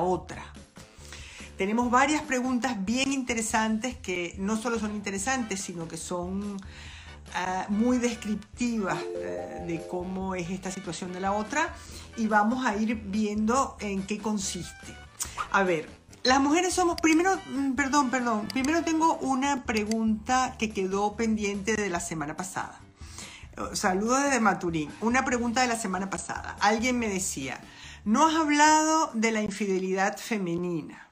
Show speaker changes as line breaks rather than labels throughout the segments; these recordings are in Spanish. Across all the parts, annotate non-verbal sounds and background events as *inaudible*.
Otra. Tenemos varias preguntas bien interesantes que no solo son interesantes, sino que son ah, muy descriptivas eh, de cómo es esta situación de la otra y vamos a ir viendo en qué consiste. A ver, las mujeres somos, primero, mm, perdón, perdón, primero tengo una pregunta que quedó pendiente de la semana pasada. Saludos desde Maturín. Una pregunta de la semana pasada. Alguien me decía, no has hablado de la infidelidad femenina.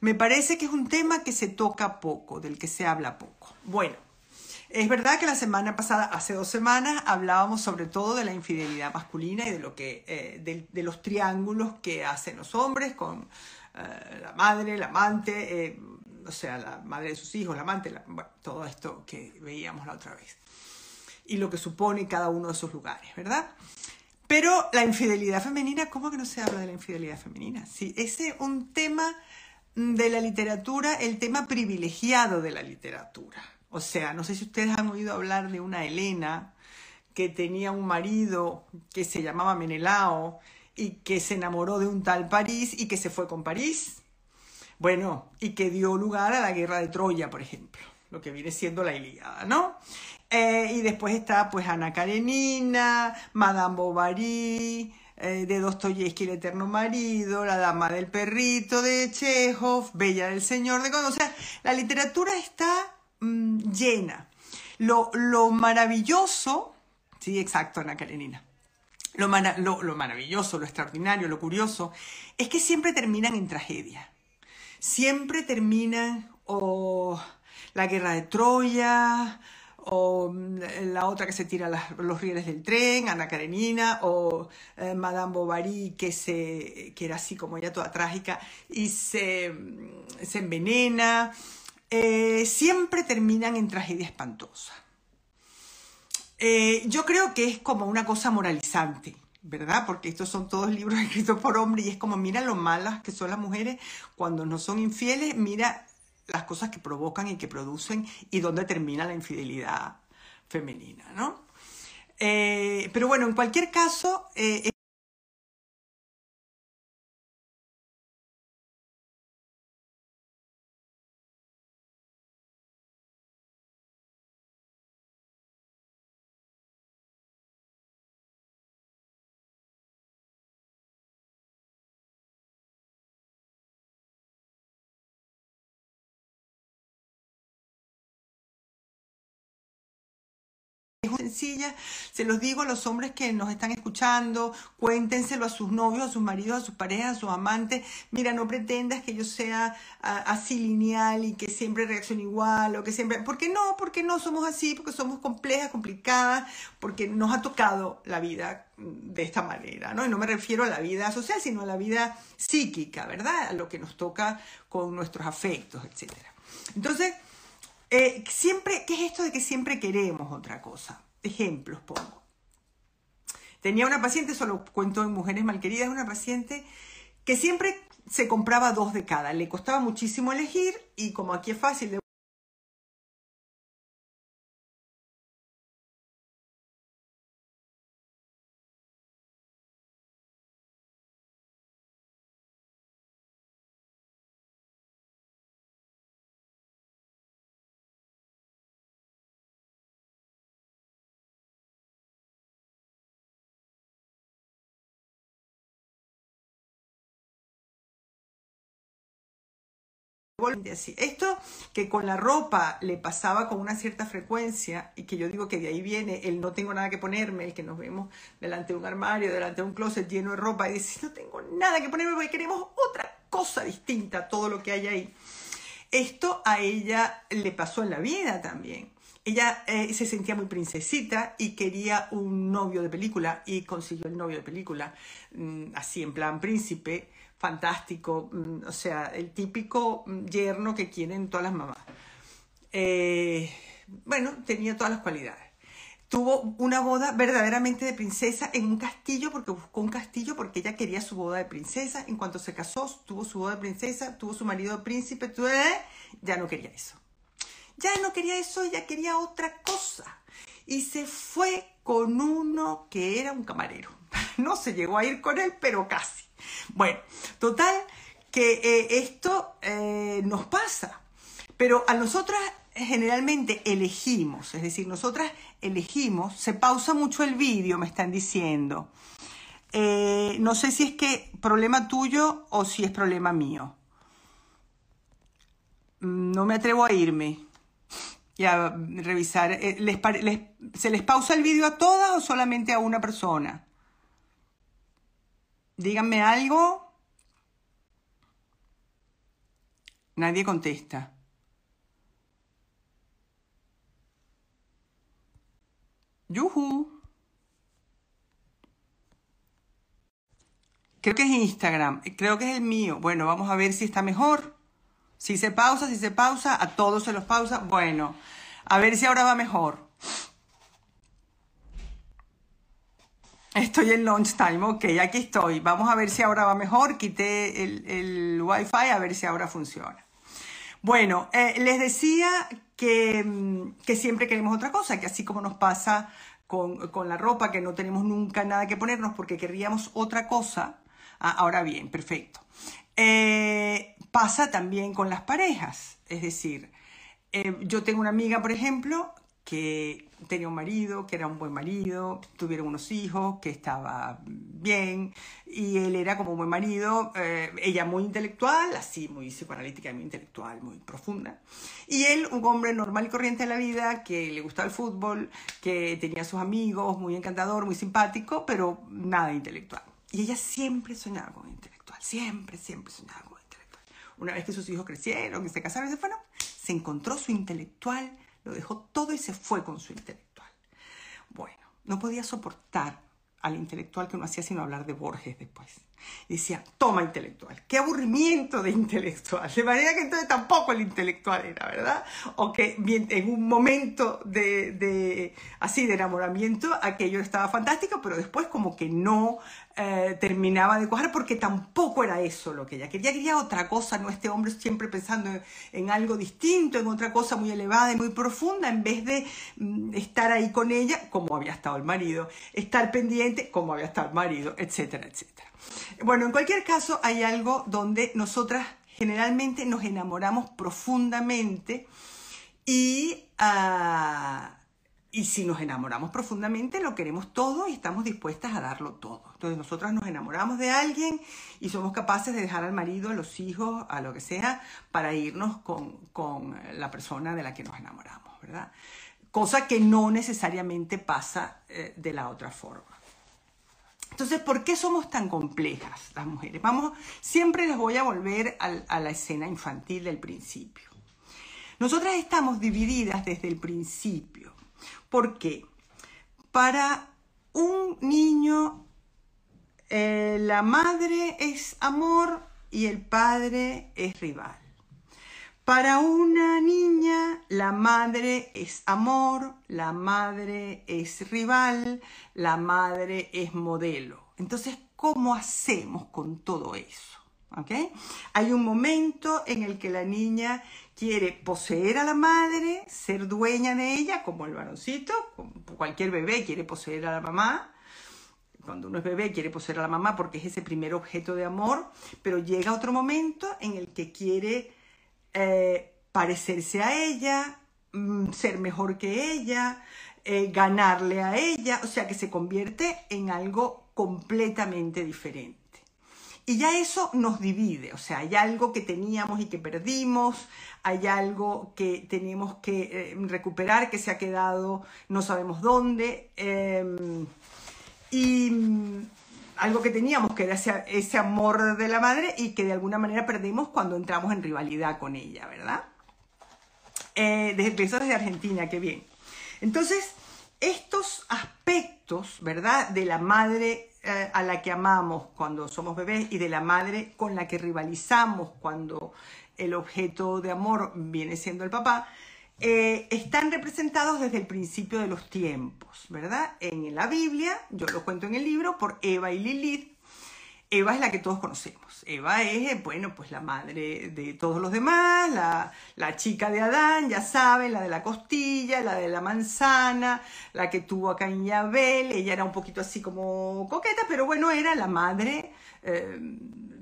Me parece que es un tema que se toca poco, del que se habla poco. Bueno, es verdad que la semana pasada, hace dos semanas, hablábamos sobre todo de la infidelidad masculina y de lo que, eh, de, los triángulos que hacen los hombres con eh, la madre, el amante, eh, o sea, la madre de sus hijos, la amante, la- bueno, todo esto que veíamos la otra vez y lo que supone cada uno de esos lugares, ¿verdad? Pero la infidelidad femenina, ¿cómo que no se habla de la infidelidad femenina? Sí, ese es un tema de la literatura, el tema privilegiado de la literatura. O sea, no sé si ustedes han oído hablar de una Helena que tenía un marido que se llamaba Menelao y que se enamoró de un tal París y que se fue con París. Bueno, y que dio lugar a la guerra de Troya, por ejemplo, lo que viene siendo la Ilíada, ¿no? Eh, y después está pues Ana Karenina, Madame Bovary, eh, de Dostoyevsky, el eterno marido, La dama del perrito de Chekhov, Bella del señor de Con- O sea, la literatura está mm, llena. Lo, lo maravilloso, sí, exacto, Ana Karenina. Lo, lo- lo maravilloso, lo extraordinario, lo curioso, es que siempre terminan en tragedia siempre terminan o la guerra de Troya, o mm, la otra que se tira los rieles del tren, Ana Karenina, o eh, Madame Bovary, que, se, que era así como ella toda trágica, y se, mm, se envenena. Eh, siempre terminan en tragedia espantosa. Eh, yo creo que es como una cosa moralizante, ¿verdad? Porque estos son todos libros *laughs* escritos por hombres y es como, mira lo malas que son las mujeres cuando no son infieles, mira las cosas que provocan y que producen y dónde termina la infidelidad femenina, ¿no? Eh, pero bueno, en cualquier caso, eh, sencilla, se los digo a los hombres que nos están escuchando, cuéntenselo a sus novios, a sus maridos, a sus parejas, a sus amantes. Mira, no pretendas que yo sea ah, así lineal y que siempre reaccione igual o que siempre... ¿Por qué no? Porque no somos así, porque somos complejas, complicadas, porque nos ha tocado la vida de esta manera, ¿no? Y no me refiero a la vida social, sino a la vida psíquica, ¿verdad? A lo que nos toca con nuestros afectos, etcétera. Entonces, eh, siempre, ¿qué es esto de que siempre queremos otra cosa? Ejemplos pongo. Tenía una paciente, solo cuento en mujeres malqueridas, una paciente que siempre se compraba dos de cada. Le costaba muchísimo elegir y como aquí es fácil de así. Esto que con la ropa le pasaba con una cierta frecuencia y que yo digo que de ahí viene el no tengo nada que ponerme, el que nos vemos delante de un armario, delante de un closet lleno de ropa y decir no tengo nada que ponerme porque queremos otra cosa distinta a todo lo que hay ahí. Esto a ella le pasó en la vida también. ella eh, se sentía muy princesita y quería un novio de película y consiguió el novio de película, mm, así en plan príncipe, fantástico, mm, o sea, el típico mm, yerno que quieren todas las mamás. Eh, bueno, tenía todas las cualidades. Tuvo una boda verdaderamente de princesa en un castillo, porque buscó un castillo porque ella quería su boda de princesa. En cuanto se casó, tuvo su boda de princesa, tuvo su marido de príncipe, ya no quería eso. Ya no quería eso, ella quería otra cosa. Y se fue con uno que era un camarero. *laughs* No se llegó a ir con él, pero casi. Bueno, total, que eh, esto eh, nos pasa. Pero a nosotras generalmente elegimos, es decir, nosotras elegimos, se pausa mucho el vídeo, me están diciendo. Eh, no sé si es que problema tuyo o si es problema mío. Mm, no me atrevo a irme a revisar. ¿Se les pausa el vídeo a todas o solamente a una persona? Díganme algo. Nadie contesta. Yuhu. Creo que es Instagram. Creo que es el mío. Bueno, vamos a ver si está mejor. Si se pausa, si se pausa, a todos se los pausa. Bueno, a ver si ahora va mejor. Estoy en launch time, ok, aquí estoy. Vamos a ver si ahora va mejor. Quité el, el wifi a ver si ahora funciona. Bueno, eh, les decía que, mm, que, siempre queremos otra cosa, que así como nos pasa con, con, la ropa, que no tenemos nunca nada que ponernos porque querríamos otra cosa. Ah, ahora bien, perfecto. Eh, pasa también con las parejas, es decir, eh, yo tengo una amiga, por ejemplo, que tenía un marido, que era un buen marido, tuvieron unos hijos, que estaba bien, y él era como un buen marido, eh, ella muy intelectual, así muy psicoanalítica, muy intelectual, muy profunda, y él un hombre normal y corriente de la vida, que le gustaba el fútbol, que tenía sus amigos, muy encantador, muy simpático, pero nada intelectual. Y ella siempre soñaba con intelectual, siempre, siempre soñaba con. Una vez que sus hijos crecieron, que se casaron, se fueron, se encontró su intelectual lo dejó todo y se fue con su intelectual. Bueno, no podía soportar al intelectual que no hacía sino hablar de Borges después. Decía, toma intelectual, qué aburrimiento de intelectual. De manera que entonces tampoco el intelectual era, ¿verdad? O que en un momento de, así de enamoramiento aquello estaba fantástico, pero después como que no eh, terminaba de coger porque tampoco era eso lo que ella quería. Quería otra cosa, ¿no? Este hombre siempre pensando en, algo distinto, en otra cosa muy elevada y muy profunda, en vez de mm, estar ahí con ella, como había estado el marido, estar pendiente, como había estado el marido, etcétera, etcétera. Bueno, en cualquier caso, hay algo donde nosotras generalmente nos enamoramos profundamente y, ah, y si nos enamoramos profundamente lo queremos todo y estamos dispuestas a darlo todo. Entonces nosotras nos enamoramos de alguien y somos capaces de dejar al marido, a los hijos, a lo que sea, para irnos con, con la persona de la que nos enamoramos, ¿verdad? Cosa que no necesariamente pasa eh, de la otra forma. Entonces, ¿por qué somos tan complejas las mujeres? Vamos, siempre les voy a volver a, la escena infantil del principio. Nosotras estamos divididas desde el principio. ¿Por qué? Para un niño, eh, la madre es amor y el padre es rival. Para una niña, la madre es amor, la madre es rival, la madre es modelo. Entonces, ¿cómo hacemos con todo eso? Hay un momento en el que la niña quiere poseer a la madre, ser dueña de ella, como el varoncito, cualquier bebé quiere poseer a la mamá. Cuando uno es bebé quiere poseer a la mamá porque es ese primer objeto de amor, pero llega otro momento en el que quiere eh, parecerse a ella, mm, ser mejor que ella, eh, ganarle a ella, o sea que se convierte en algo completamente diferente. Y ya eso nos divide, o sea, hay algo que teníamos y que perdimos, hay algo que tenemos que eh, recuperar, que se ha quedado no sabemos dónde, em, algo que teníamos, que era ese, amor de la madre y que de alguna manera perdimos cuando entramos en rivalidad con ella, ¿verdad? Eh, desde, desde Argentina, qué bien. Entonces, estos aspectos, ¿verdad? De la madre eh, a la que amamos cuando somos bebés y de la madre con la que rivalizamos cuando el objeto de amor viene siendo el papá, eh, están representados desde el principio de los tiempos, ¿verdad? En la Biblia, yo lo cuento en el libro, por Eva y Lilith, Eva es la que todos conocemos. Eva es, bueno, pues la madre de todos los demás, la, chica de Adán, ya saben, la de la costilla, la de la manzana, la que tuvo a Caín y Abel. Ella era un poquito así como coqueta, pero bueno, era la madre, eh,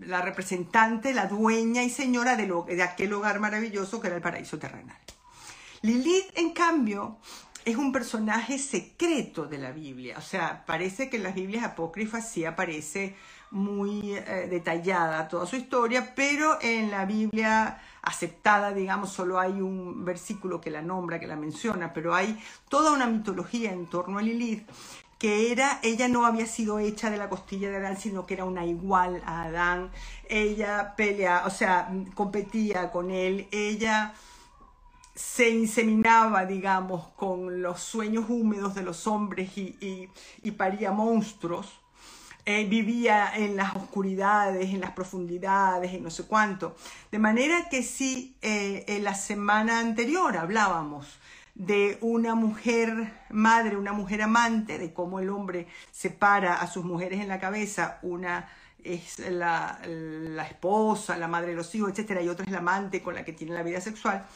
la representante, la dueña y señora de, de aquel hogar maravilloso que era el paraíso terrenal. Lilith, en cambio, es un personaje secreto de la Biblia. O sea, parece que en las Biblias apócrifas sí aparece muy eh, detallada toda su historia, pero en la Biblia aceptada, digamos, solo hay un versículo que la nombra, que la menciona, pero hay toda una mitología en torno a Lilith que era, ella no había sido hecha de la costilla de Adán, sino que era una igual a Adán. Ella pelea, o sea, competía con él, ella se inseminaba, digamos, con los sueños húmedos de los hombres y, y paría monstruos. Eh, vivía en las oscuridades, en las profundidades, en no sé cuánto. De manera que si eh, en la semana anterior hablábamos de una mujer madre, una mujer amante, de cómo el hombre separa a sus mujeres en la cabeza, una es la, esposa, la madre de los hijos, etc., y otra es la amante con la que tiene la vida sexual.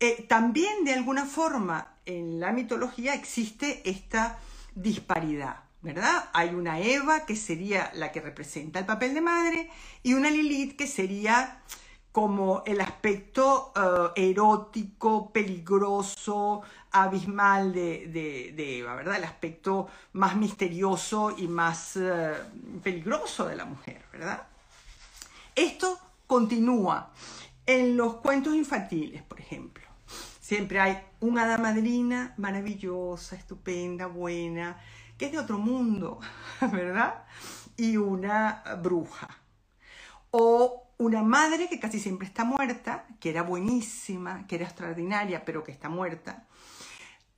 Eh, también de alguna forma en la mitología existe esta disparidad. ¿verdad? Hay una Eva que sería la que representa el papel de madre y una Lilith que sería como el aspecto eh, erótico, peligroso, abismal de, Eva, ¿verdad? El aspecto más misterioso y más eh, peligroso de la mujer, ¿verdad? Esto continúa en los cuentos infantiles, por ejemplo. Siempre hay una hada madrina maravillosa, estupenda, buena, que es de otro mundo, *laughs* ¿verdad? Y una bruja. O una madre que casi siempre está muerta, que era buenísima, que era extraordinaria, pero que está muerta.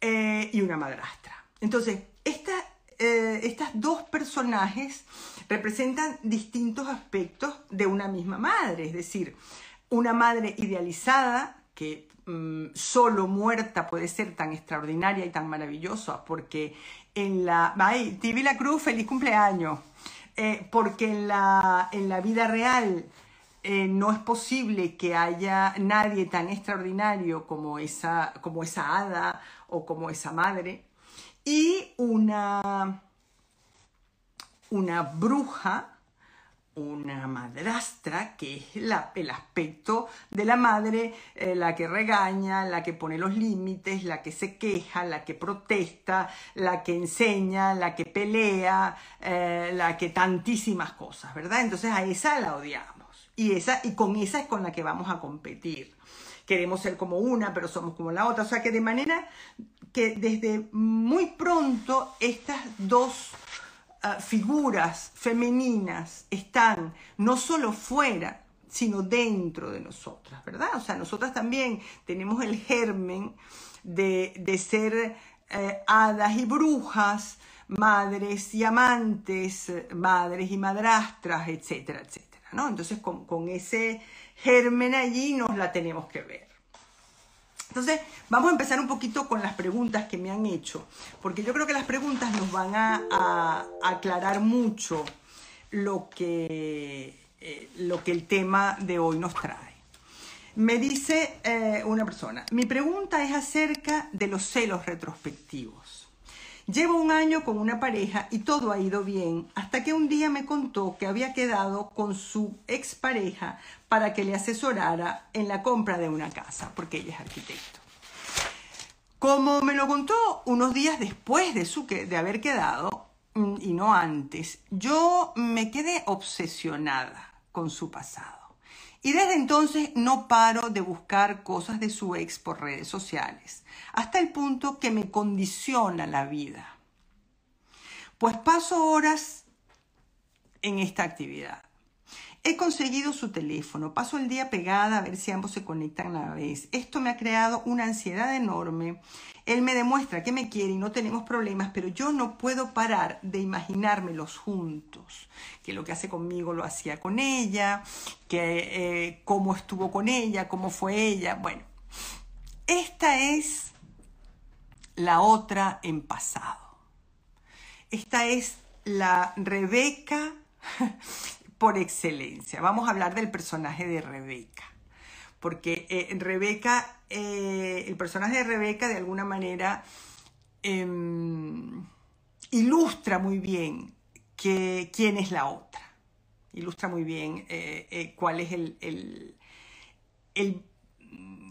Eh, y una madrastra. Entonces, eh, estas dos personajes representan distintos aspectos de una misma madre, es decir, una madre idealizada que mm, solo muerta puede ser tan extraordinaria y tan maravillosa porque en la... Ay, TV La Cruz, feliz cumpleaños. Eh, porque en la, en la vida real eh, no es posible que haya nadie tan extraordinario como esa, como esa hada o como esa madre. Y una, una bruja una madrastra, que es la, el aspecto de la madre, eh, la que regaña, la que pone los límites, la que se queja, la que protesta, la que enseña, la que pelea, eh, la que tantísimas cosas, ¿verdad? Entonces a esa la odiamos. Y, esa, y con esa es con la que vamos a competir. Queremos ser como una, pero somos como la otra. O sea que de manera que desde muy pronto estas dos Ah, figuras femeninas están no solo fuera, sino dentro de nosotras, ¿verdad? O sea, nosotras también tenemos el germen de, ser eh, hadas y brujas, madres y amantes, madres y madrastras, etcétera, etcétera, ¿no? Entonces, con, con ese germen allí nos la tenemos que ver. Entonces, vamos a empezar un poquito con las preguntas que me han hecho, porque yo creo que las preguntas nos van a, aclarar mucho lo que, eh, lo que el tema de hoy nos trae. Me dice eh, una persona, mi pregunta es acerca de los celos retrospectivos. Llevo un año con una pareja y todo ha ido bien, hasta que un día me contó que había quedado con su expareja para que le asesorara en la compra de una casa, porque ella es arquitecto. Como me lo contó unos días después de, su, de haber quedado, mm, y no antes, yo me quedé obsesionada con su pasado. Y desde entonces no paro de buscar cosas de su ex por redes sociales, hasta el punto que me condiciona la vida. Pues paso horas en esta actividad He conseguido su teléfono, paso el día pegada a ver si ambos se conectan a la vez. Esto me ha creado una ansiedad enorme. Él me demuestra que me quiere y no tenemos problemas, pero yo no puedo parar de imaginármelos juntos. Que lo que hace conmigo lo hacía con ella, que eh, cómo estuvo con ella, cómo fue ella. Bueno, esta es la otra en pasado. Esta es la Rebeca por excelencia. Vamos a hablar del personaje de Rebeca. Porque eh, Rebeca, eh, el personaje de Rebeca de alguna manera em, ilustra muy bien que, quién es la otra. Ilustra muy bien eh, cuál es el,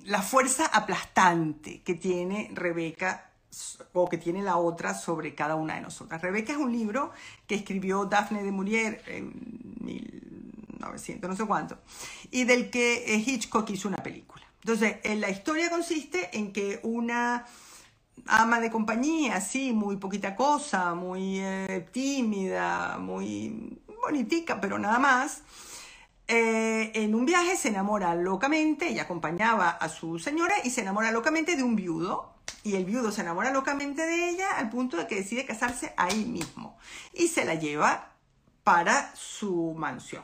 la fuerza aplastante que tiene Rebeca o que tiene la otra sobre cada una de nosotras. Rebeca es un libro que escribió Daphne de Maurier en 1900, no sé cuánto, y del que Hitchcock hizo una película. Entonces, la historia consiste en que una ama de compañía, así, muy poquita cosa, muy eh, tímida, muy bonitica, pero nada más, eh, en un viaje se enamora locamente, ella acompañaba a su señora y se enamora locamente de un viudo y el viudo se enamora locamente de ella al punto de que decide casarse ahí mismo y se la lleva para su mansión.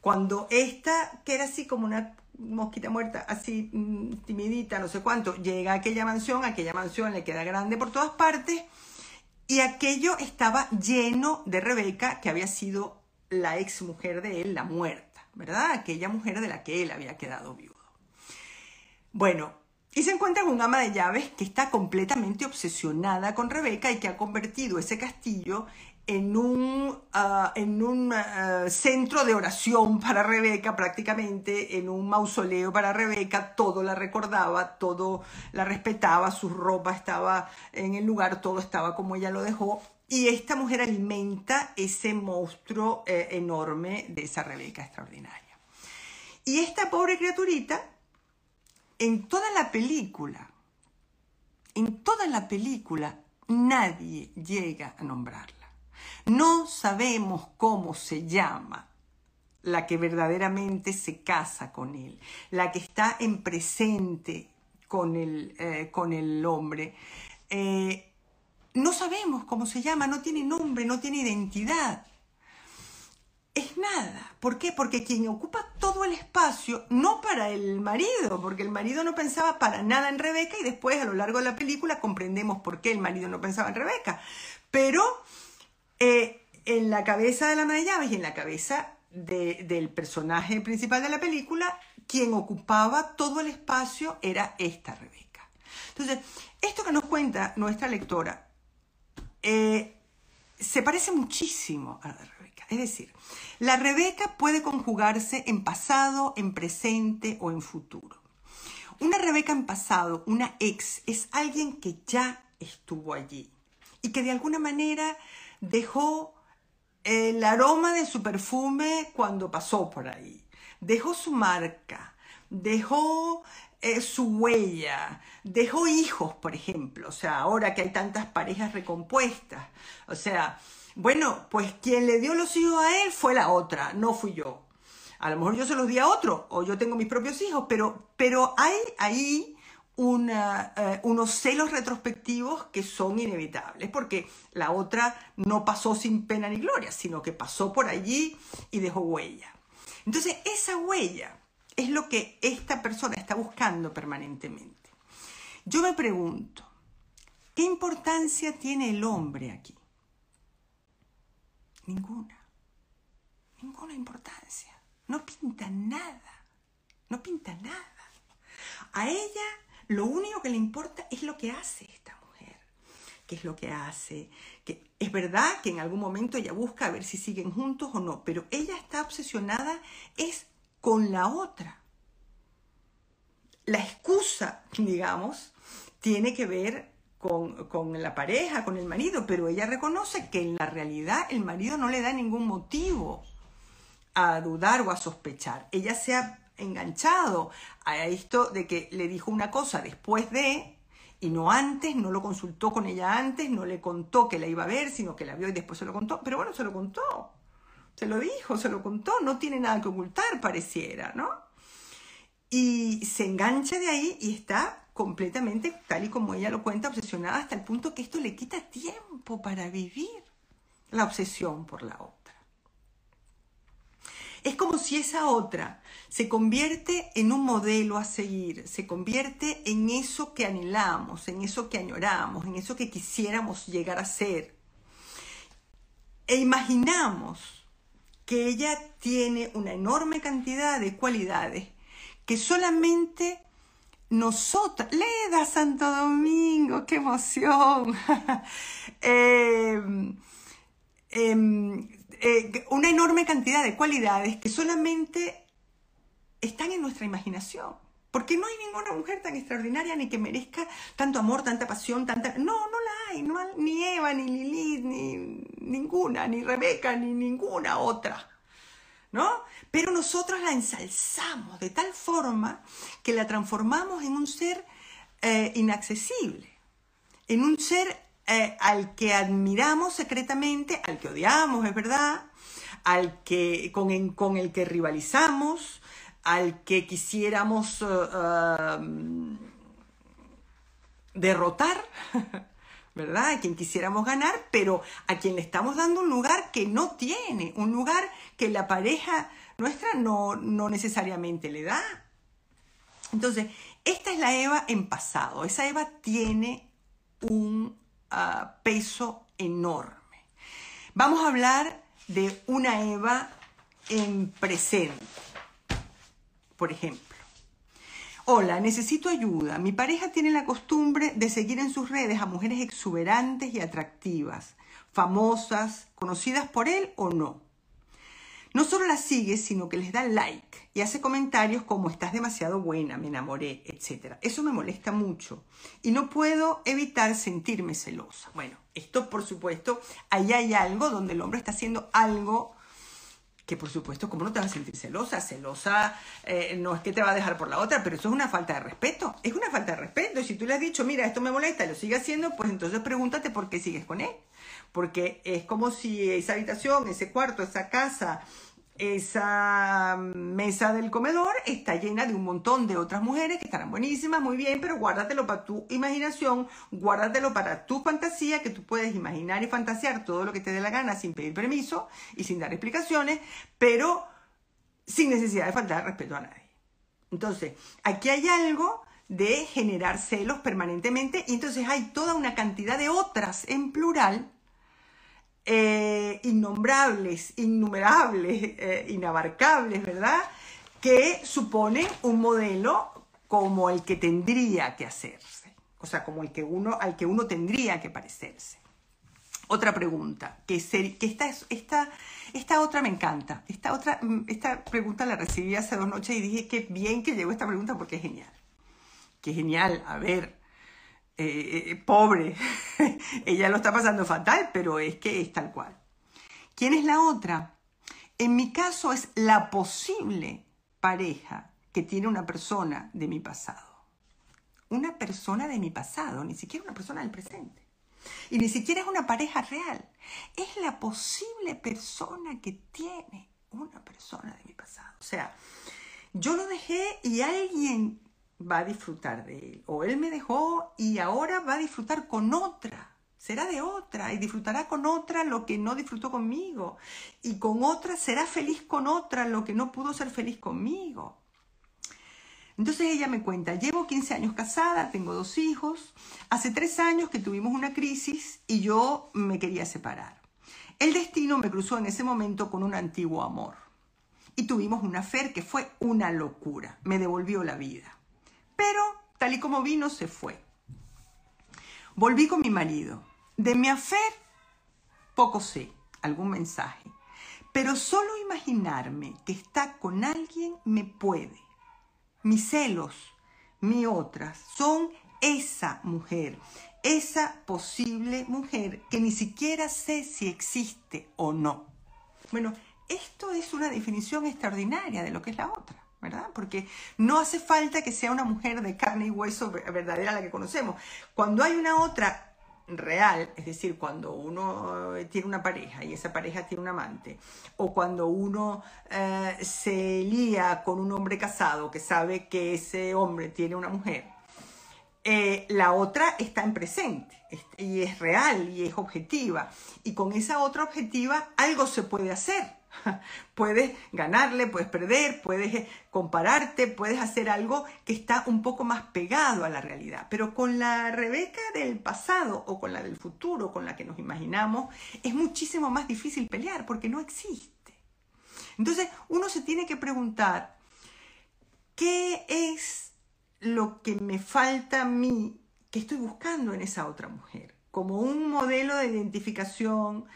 Cuando esta, que era así como una mosquita muerta, así mm, timidita, no sé cuánto, llega a aquella mansión, aquella mansión le queda grande por todas partes y aquello estaba lleno de Rebeca, que había sido la ex mujer de él, la muerta, ¿verdad? Aquella mujer de la que él había quedado viudo. Bueno, y se encuentra con un ama de llaves que está completamente obsesionada con Rebeca y que ha convertido ese castillo en un, ah, en un ah, centro de oración para Rebeca, prácticamente en un mausoleo para Rebeca, todo la recordaba, todo la respetaba, su ropa estaba en el lugar, todo estaba como ella lo dejó. Y esta mujer alimenta ese monstruo eh, enorme de esa Rebeca extraordinaria. Y esta pobre criaturita en toda la película, en toda la película, nadie llega a nombrarla. No sabemos cómo se llama la que verdaderamente se casa con él, la que está en presente con el, eh, con el hombre. Eh, no sabemos cómo se llama, no tiene nombre, no tiene identidad es nada. ¿Por qué? Porque quien ocupa todo el espacio, no para el marido, porque el marido no pensaba para nada en Rebeca y después a lo largo de la película comprendemos por qué el marido no pensaba en Rebeca. Pero eh, en la cabeza de la madre llaves y en la cabeza del personaje principal de la película, quien ocupaba todo el espacio era esta Rebeca. Entonces, esto que nos cuenta nuestra lectora eh, se parece muchísimo a. Es decir, la Rebeca puede conjugarse en pasado, en presente o en futuro. Una Rebeca en pasado, una ex, es alguien que ya estuvo allí y que de alguna manera dejó el aroma de su perfume cuando pasó por ahí. Dejó su marca, dejó eh, su huella, dejó hijos, por ejemplo. O sea, ahora que hay tantas parejas recompuestas. O sea, bueno, pues quien le dio los hijos a él fue la otra, no fui yo. A lo mejor yo se los di a otro, o yo tengo mis propios hijos, pero, pero hay ahí eh, unos celos retrospectivos que son inevitables, porque la otra no pasó sin pena ni gloria, sino que pasó por allí y dejó huella. Entonces, esa huella es lo que esta persona está buscando permanentemente. Yo me pregunto, ¿qué importancia tiene el hombre aquí? Ninguna. Ninguna importancia. No pinta nada. No pinta nada. A ella lo único que le importa es lo que hace esta mujer. ¿Qué es lo que hace? Que es verdad que en algún momento ella busca a ver si siguen juntos o no, pero ella está obsesionada es con la otra. La excusa, digamos, tiene que ver con, la pareja, con el marido, pero ella reconoce que en la realidad el marido no le da ningún motivo a dudar o a sospechar. Ella se ha enganchado a esto de que le dijo una cosa después de y no antes, no lo consultó con ella antes, no le contó que la iba a ver, sino que la vio y después se lo contó, pero bueno, se lo contó. se lo dijo, se lo contó, no tiene nada que ocultar, pareciera, ¿no? Y se engancha de ahí y está completamente, tal y como ella lo cuenta, obsesionada hasta el punto que esto le quita tiempo para vivir la obsesión por la otra. Es como si esa otra se convierte en un modelo a seguir, se convierte en eso que anhelamos, en eso que añoramos, en eso que quisiéramos llegar a ser. E imaginamos que ella tiene una enorme cantidad de cualidades que solamente nosotras, Leda Santo Domingo, qué emoción. *laughs* eh, Em, eh, una enorme cantidad de cualidades que solamente están en nuestra imaginación. Porque no hay ninguna mujer tan extraordinaria ni que merezca tanto amor, tanta pasión, tanta... No, no la hay, no ni Eva, ni Lilith, ni ninguna, ni Rebeca, ni ninguna otra. ¿No? Pero nosotros la ensalzamos de tal forma que la transformamos en un ser eh, inaccesible, en un ser eh, al que admiramos secretamente, al que odiamos, es verdad, al que, con, el que rivalizamos, al que quisiéramos eh, derrotar, *laughs* ¿verdad? A quien quisiéramos ganar, pero a quien le estamos dando un lugar que no tiene, un lugar que la pareja nuestra no, no necesariamente le da. Entonces, esta es la Eva en pasado. Esa Eva tiene un peso enorme. Vamos a hablar de una Eva en presente. Por ejemplo, hola, necesito ayuda. Mi pareja tiene la costumbre de seguir en sus redes a mujeres exuberantes y atractivas, famosas, conocidas por él o no. No solo las sigue, sino que les da like y hace comentarios como estás demasiado buena, me enamoré, etc. Eso me molesta mucho y no puedo evitar sentirme celosa. Bueno, esto por supuesto, ahí hay algo donde el hombre está haciendo algo que por supuesto, ¿cómo no te vas a sentir celosa? Celosa eh, no es que te va a dejar por la otra, pero eso es una falta de respeto. Es una falta de respeto. Y si tú le has dicho, mira, esto me molesta y lo sigue haciendo, pues entonces pregúntate por qué sigues con él porque es como si esa habitación, ese cuarto, esa casa, esa mesa del comedor está llena de un montón de otras mujeres que estarán buenísimas, muy bien, pero guárdatelo para tu imaginación, guárdatelo para tu fantasía, que tú puedes imaginar y fantasear todo lo que te dé la gana sin pedir permiso y sin dar explicaciones, pero sin necesidad de faltar respeto a nadie. Entonces, aquí hay algo de generar celos permanentemente y entonces hay toda una cantidad de otras en plural eh, innombrables, innumerables, *laughs* eh, inabarcables, ¿verdad? Que suponen un modelo como el que tendría que hacerse, o sea, como el que uno, al que uno tendría que parecerse. Otra pregunta, que, que esta, esta, esta otra me encanta. Esta, otra, mm, esta pregunta la recibí hace dos noches y dije que bien que llegó esta pregunta porque es genial. Que genial, a ver, eh, eh, pobre, *laughs* ella lo está pasando fatal, pero es que es tal cual. ¿Quién es la otra? En mi caso es la posible pareja que tiene una persona de mi pasado. Una persona de mi pasado, ni siquiera una persona del presente. Y ni siquiera es una pareja real. Es la posible persona que tiene una persona de mi pasado. O sea, yo lo dejé y alguien va a disfrutar de él. O él me dejó y ahora va a disfrutar con otra. Será de otra y disfrutará con otra lo que no disfrutó conmigo. Y con otra será feliz con otra lo que no pudo ser feliz conmigo. Entonces ella me cuenta, llevo 15 años casada, tengo dos hijos, hace tres años que tuvimos una crisis y yo me quería separar. El destino me cruzó en ese momento con un antiguo amor y tuvimos una fe que fue una locura, me devolvió la vida pero tal y como vino se fue. Volví con mi marido. De mi afer, poco sé, algún mensaje. Pero solo imaginarme que está con alguien me puede. Mis celos, mi otras, son esa mujer, esa posible mujer que ni siquiera sé si existe o no. Bueno, esto es una definición extraordinaria de lo que es la otra. ¿Verdad? Porque no hace falta que sea una mujer de carne y hueso verdadera la que conocemos. Cuando hay una otra real, es decir, cuando uno tiene una pareja y esa pareja tiene un amante, o cuando uno eh, se lía con un hombre casado que sabe que ese hombre tiene una mujer, eh, la otra está en presente y es real y es objetiva. Y con esa otra objetiva algo se puede hacer. *laughs* Puedes ganarle, puedes perder, puedes eh, compararte, puedes hacer algo que está un poco más pegado a la realidad. Pero con la Rebeca del pasado o con la del futuro, con la que nos imaginamos, es muchísimo más difícil pelear porque no existe. Entonces uno se tiene que preguntar, ¿qué es lo que me falta a mí que estoy buscando en esa otra mujer? Como un modelo de identificación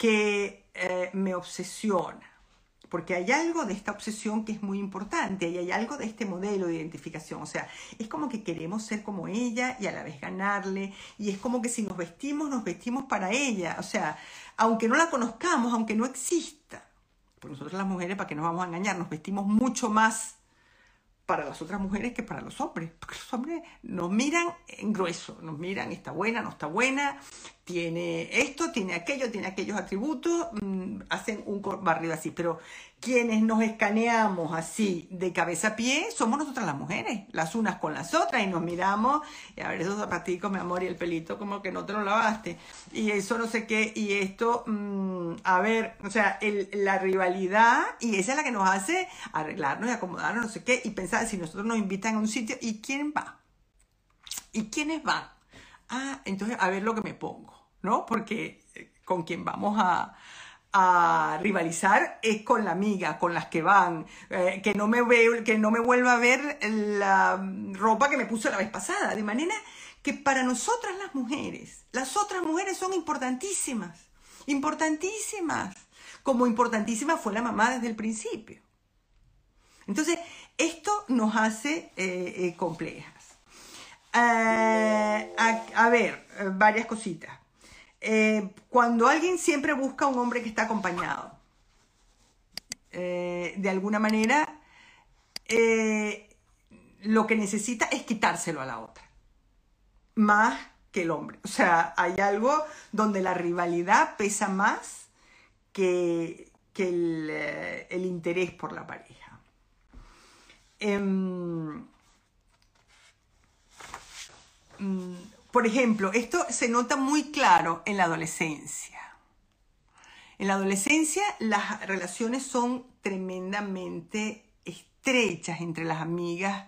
que eh, me obsesiona. Porque hay algo de esta obsesión que es muy importante y hay algo de este modelo de identificación. O sea, es como que queremos ser como ella y a la vez ganarle. Y es como que si nos vestimos, nos vestimos para ella. O sea, aunque no la conozcamos, aunque no exista. Pues nosotros las mujeres, para que nos vamos a engañar, nos vestimos mucho más para las otras mujeres que para los hombres. Porque los hombres nos miran en grueso, nos miran, está buena, no está buena, tiene esto, tiene aquello, tiene aquellos atributos, mm, hacen un barrido así. Pero quienes nos escaneamos así de cabeza a pie somos nosotras las mujeres, las unas con las otras, y nos miramos, y a ver, esos zapaticos, mi amor, y el pelito como que no te lo lavaste, y eso no sé qué, y esto, mm, a ver, o sea, la rivalidad, y esa es la que nos hace arreglarnos y acomodarnos, no sé qué, y pensar si nosotros nos invitan a un sitio, ¿y quién va? ¿Y quiénes van? Ah, entonces a ver lo que me pongo, ¿no? Porque eh, con quien vamos a, a rivalizar es con la amiga, con las que van, eh, que, no me ve, que no me vuelva a ver la ropa que me puse la vez pasada. De manera que para nosotras las mujeres, las otras mujeres son importantísimas, importantísimas, como importantísima fue la mamá desde el principio. Entonces, esto nos hace eh, complejas. a ver, varias cositas. Eh, cuando alguien siempre busca un hombre que está acompañado, eh, de alguna manera, eh, lo que necesita es quitárselo a la otra, más que el hombre. O sea, hay algo donde la rivalidad pesa más que, el, interés por la pareja. Em, mm, por ejemplo, esto se nota muy claro en la adolescencia. En la adolescencia las relaciones son tremendamente estrechas entre las amigas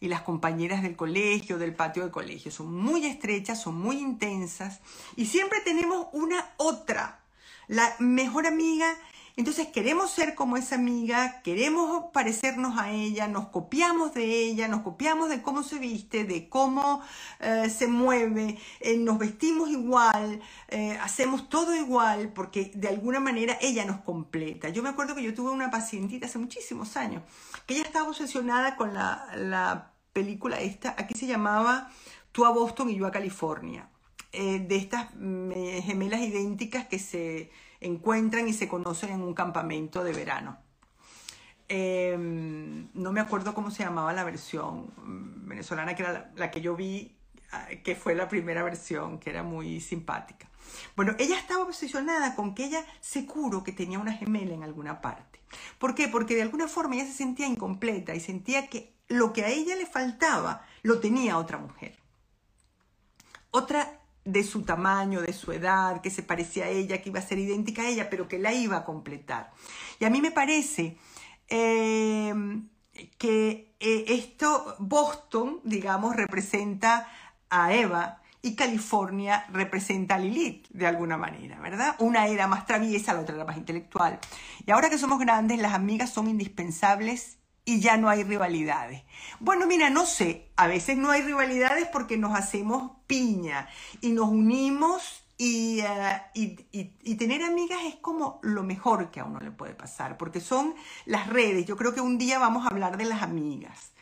y las compañeras del colegio, del patio del colegio. Son muy estrechas, son muy intensas y siempre tenemos una otra, la mejor amiga entonces queremos ser como esa amiga, queremos parecernos a ella, nos copiamos de ella, nos copiamos de cómo se viste, de cómo eh, se mueve, eh, nos vestimos igual, eh, hacemos todo igual, porque de alguna manera ella nos completa. Yo me acuerdo que yo tuve una pacientita hace muchísimos años, que ella estaba obsesionada con la, la película esta, aquí se llamaba Tú a Boston y yo a California, de estas mm, gemelas idénticas que se encuentran y se conocen en un campamento de verano. Em, no me acuerdo cómo se llamaba la versión venezolana, que era la, que yo vi, ah, que fue la primera versión, que era muy simpática. Bueno, ella estaba obsesionada con que ella seguro que tenía una gemela en alguna parte. ¿Por qué? Porque de alguna forma ella se sentía incompleta y sentía que lo que a ella le faltaba lo tenía otra mujer. Otra de su tamaño, de su edad, que se parecía a ella, que iba a ser idéntica a ella, pero que la iba a completar. Y a mí me parece eh, que eh, esto, Boston, digamos, representa a Eva y California representa a Lilith, de alguna manera, ¿verdad? Una era más traviesa, la otra era más intelectual. Y ahora que somos grandes, las amigas son indispensables y ya no hay rivalidades. Bueno, mira, no sé, a veces no hay rivalidades porque nos hacemos piña y nos unimos y, eh, tener amigas es como lo mejor que a uno le puede pasar, porque son las redes. Yo creo que un día vamos a hablar de las amigas.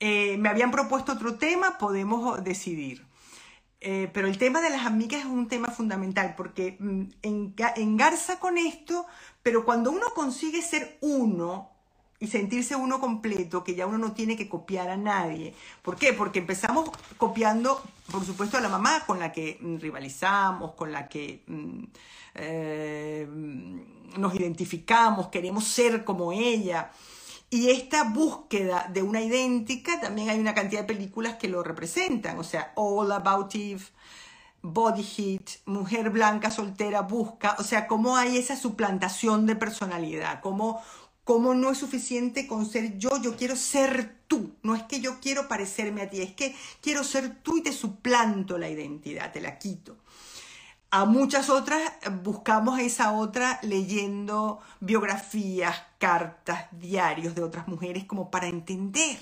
Eh, me habían propuesto otro tema, podemos decidir. Eh, pero el tema de las amigas es un tema fundamental porque mm, engarza con esto, pero cuando uno consigue ser uno, y sentirse uno completo, que ya uno no tiene que copiar a nadie. ¿Por qué? Porque empezamos copiando, por supuesto, a la mamá con la que rivalizamos, con la que mm, eh, nos identificamos, queremos ser como ella. Y esta búsqueda de una idéntica, también hay una cantidad de películas que lo representan, o sea, All About Eve, Body Heat, Mujer Blanca Soltera Busca, o sea, cómo hay esa suplantación de personalidad, cómo cómo no es suficiente con ser yo, yo quiero ser tú. No es que yo quiero parecerme a ti, es que quiero ser tú y te suplanto la identidad, te la quito. A muchas otras buscamos esa otra leyendo biografías, cartas, diarios de otras mujeres como para entender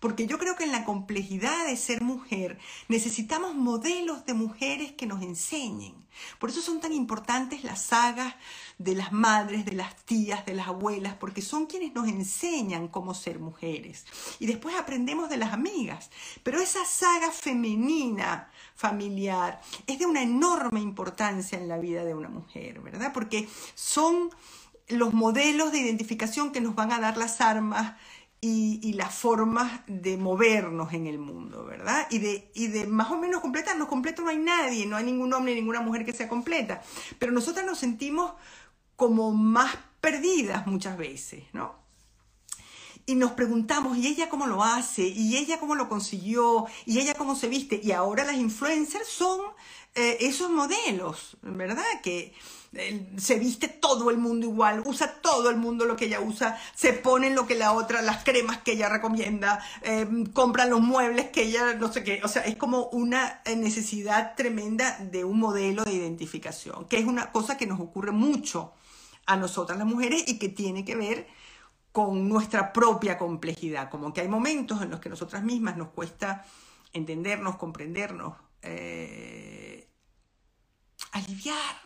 porque yo creo que en la complejidad de ser mujer necesitamos modelos de mujeres que nos enseñen. Por eso son tan importantes las sagas de las madres, de las tías, de las abuelas, porque son quienes nos enseñan cómo ser mujeres. Y después aprendemos de las amigas. Pero esa saga femenina familiar es de una enorme importancia en la vida de una mujer, ¿verdad? Porque son los modelos de identificación que nos van a dar las armas y, las formas de movernos en el mundo, ¿verdad? Y de, y de más o menos completarnos. Completo no hay nadie, no hay ningún hombre ni ninguna mujer que sea completa. Pero nosotras nos sentimos como más perdidas muchas veces, ¿no? Y nos preguntamos, ¿y ella cómo lo hace? ¿Y ella cómo lo consiguió? ¿Y ella cómo se viste? Y ahora las influencers son eh, esos modelos, ¿verdad? Que, se viste todo el mundo igual, usa todo el mundo lo que ella usa, se ponen lo que la otra, las cremas que ella recomienda, em, compran los muebles que ella no sé qué, o sea, es como una necesidad tremenda de un modelo de identificación, que es una cosa que nos ocurre mucho a nosotras las mujeres y que tiene que ver con nuestra propia complejidad, como que hay momentos en los que nosotras mismas nos cuesta entendernos, comprendernos, eh, aliviar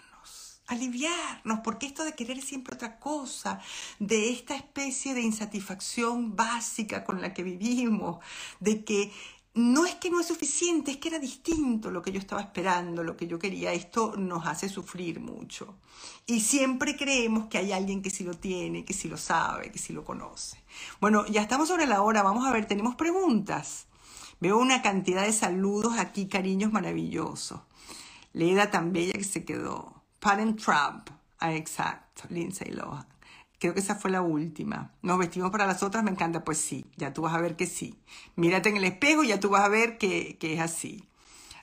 aliviarnos, porque esto de querer siempre otra cosa, de esta especie de insatisfacción básica con la que vivimos, de que no es que no es suficiente, es que era distinto lo que yo estaba esperando, lo que yo quería, esto nos hace sufrir mucho. Y siempre creemos que hay alguien que sí lo tiene, que sí lo sabe, que sí lo conoce. Bueno, ya estamos sobre la hora, vamos a ver, tenemos preguntas. Veo una cantidad de saludos aquí, cariños maravillosos. Leda tan bella que se quedó. Parent Trap. Ah, exacto, Lindsay Lohan. Creo que esa fue la última. Nos vestimos para las otras, me encanta. Pues sí, ya tú vas a ver que sí. Mírate en el espejo y ya tú vas a ver que, es así.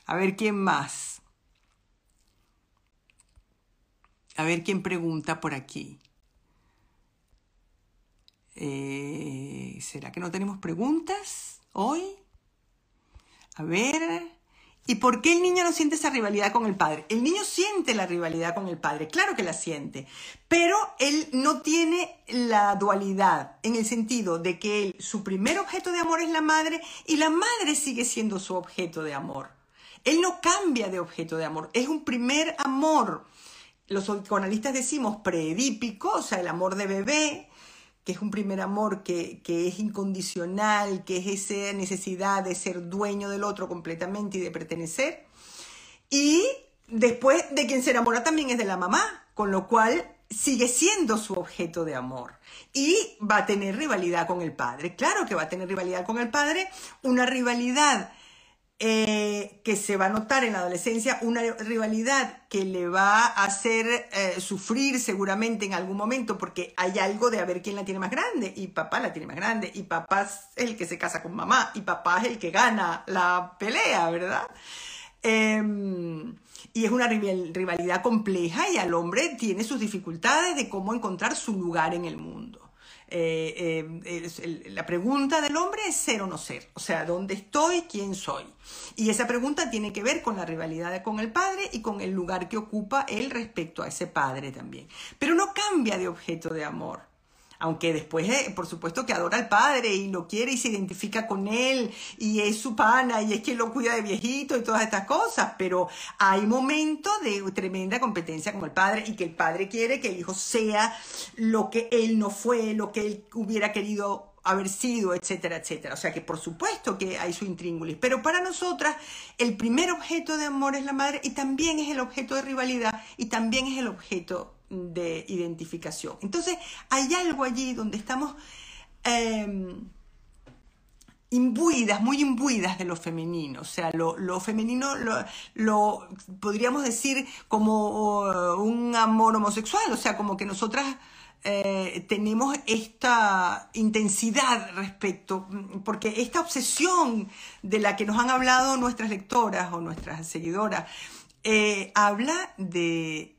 A ver quién más. A ver quién pregunta por aquí. Eh, ¿Será que no tenemos preguntas hoy? A ver. ¿Y por qué el niño no siente esa rivalidad con el padre? El niño siente la rivalidad con el padre, claro que la siente, pero él no tiene la dualidad en el sentido de que él, su primer objeto de amor es la madre y la madre sigue siendo su objeto de amor. Él no cambia de objeto de amor, es un primer amor. Los psicoanalistas decimos preedípico, o sea, el amor de bebé, que es un primer amor que, es incondicional, que es esa necesidad de ser dueño del otro completamente y de pertenecer. Y después de quien se enamora también es de la mamá, con lo cual sigue siendo su objeto de amor. Y va a tener rivalidad con el padre. Claro que va a tener rivalidad con el padre, una rivalidad eh, que se va a notar en la adolescencia una rivalidad que le va a hacer eh, sufrir seguramente en algún momento porque hay algo de a ver quién la tiene más grande y papá la tiene más grande y papá es el que se casa con mamá y papá es el que gana la pelea, ¿verdad? Em, y es una rivalidad compleja y al hombre tiene sus dificultades de cómo encontrar su lugar en el mundo. Eh, eh, la pregunta del hombre es ser o no ser, o sea, ¿dónde estoy? ¿Quién soy? Y esa pregunta tiene que ver con la rivalidad con el padre y con el lugar que ocupa él respecto a ese padre también. Pero no cambia de objeto de amor. Aunque después, eh, por supuesto, que adora al padre y lo quiere y se identifica con él y es su pana y es quien lo cuida de viejito y todas estas cosas, pero hay momentos de tremenda competencia con el padre y que el padre quiere que el hijo sea lo que él no fue, lo que él hubiera querido haber sido, etcétera, etcétera. O sea que por supuesto que hay su intríngulis, pero para nosotras el primer objeto de amor es la madre y también es el objeto de rivalidad y también es el objeto de identificación. Entonces, hay algo allí donde estamos em, imbuidas, muy imbuidas de lo femenino. O sea, lo, lo femenino lo, lo, podríamos decir como uh, un amor homosexual. O sea, como que nosotras eh, tenemos esta intensidad respecto, porque esta obsesión de la que nos han hablado nuestras lectoras o nuestras seguidoras, eh, habla de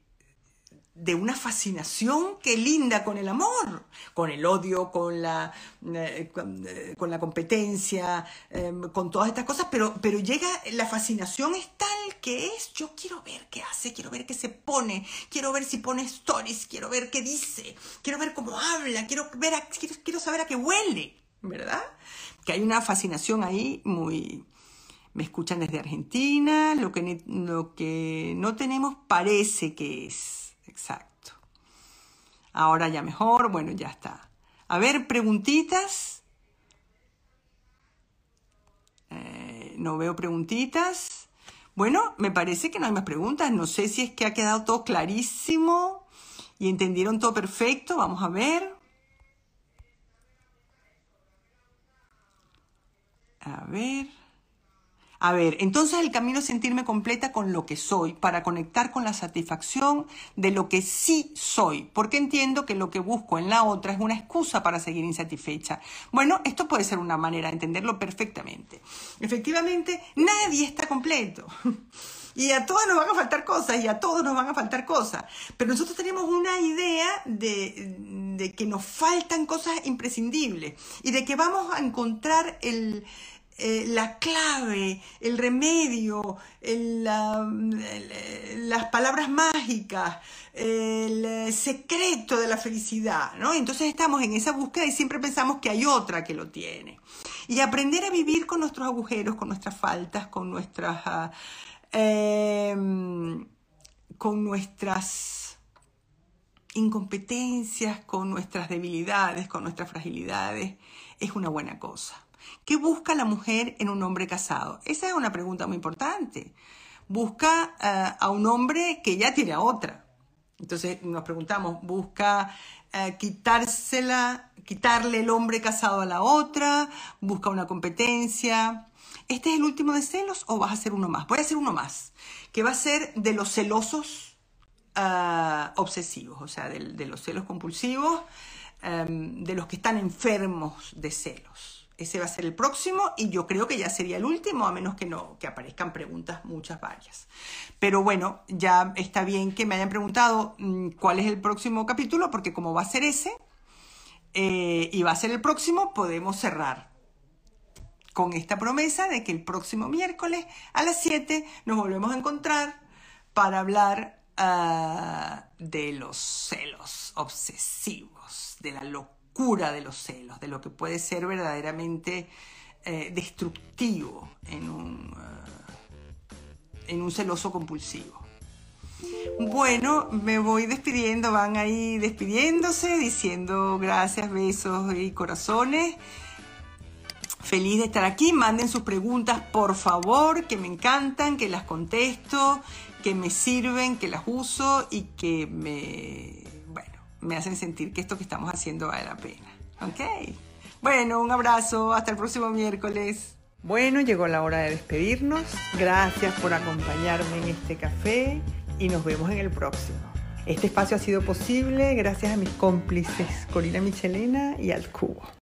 de una fascinación que linda con el amor, con el odio, con la, eh, eh, con, la competencia, em, con todas estas cosas, pero, pero llega, la fascinación es tal que es, yo quiero ver qué hace, quiero ver qué se pone, quiero ver si pone stories, quiero ver qué dice, quiero ver cómo habla, quiero, ver quiero, quiero saber a qué huele, ¿verdad? Que hay una fascinación ahí muy... Me escuchan desde Argentina, lo que, lo que no tenemos parece que es Exacto. Ahora ya mejor, bueno, ya está. A ver, preguntitas. Eh, no veo preguntitas. Bueno, me parece que no hay más preguntas. No sé si es que ha quedado todo clarísimo y entendieron todo perfecto. Vamos a ver. A ver. A ver, entonces el camino es sentirme completa con lo que soy para conectar con la satisfacción de lo que sí soy, porque entiendo que lo que busco en la otra es una excusa para seguir insatisfecha. Bueno, esto puede ser una manera de entenderlo perfectamente. Efectivamente, nadie está completo. *laughs* Y a todos nos van a faltar cosas y a todos nos van a faltar cosas. Pero nosotros tenemos una idea de, de que nos faltan cosas imprescindibles y de que vamos a encontrar el, eh, la clave, el remedio, las palabras mágicas, el secreto de la felicidad, ¿no? Entonces estamos en esa búsqueda y siempre pensamos que hay otra que lo tiene. Y aprender a vivir con nuestros agujeros, con nuestras faltas, con nuestras... Ah, em, con nuestras incompetencias, con nuestras debilidades, con nuestras fragilidades, es una buena cosa. ¿Qué busca la mujer en un hombre casado? Esa es una pregunta muy importante. Busca eh, a un hombre que ya tiene a otra. Entonces nos preguntamos, ¿busca eh, quitársela, quitarle el hombre casado a la otra? ¿Busca una competencia? ¿Este es el último de celos o vas a hacer uno más? Voy a hacer uno más, que va a ser de los celosos eh, obsesivos, o sea, de, los celos compulsivos, de los que están enfermos de celos. Ese va a ser el próximo y yo creo que ya sería el último, a menos que no, que aparezcan preguntas, muchas varias. Pero bueno, ya está bien que me hayan preguntado mm, cuál es el próximo capítulo, porque como va a ser ese eh, y va a ser el próximo, podemos cerrar con esta promesa de que el próximo miércoles a las 7 nos volvemos a encontrar para hablar ah, de los celos obsesivos, de la locura de los celos, de lo que puede ser verdaderamente eh, destructivo en un, eh, en un celoso compulsivo. Bueno, me voy despidiendo, van ahí despidiéndose, diciendo gracias, besos y corazones. Feliz de estar aquí, manden sus preguntas por favor, que me encantan, que las contesto, que me sirven, que las uso y que me me hacen sentir que esto que estamos haciendo vale la pena. ¿Ok? Bueno, un abrazo, hasta el próximo miércoles. Bueno, llegó la hora de despedirnos. Gracias por acompañarme en este café y nos vemos en el próximo. Este espacio ha sido posible gracias a mis cómplices Corina Michelena y al Cubo.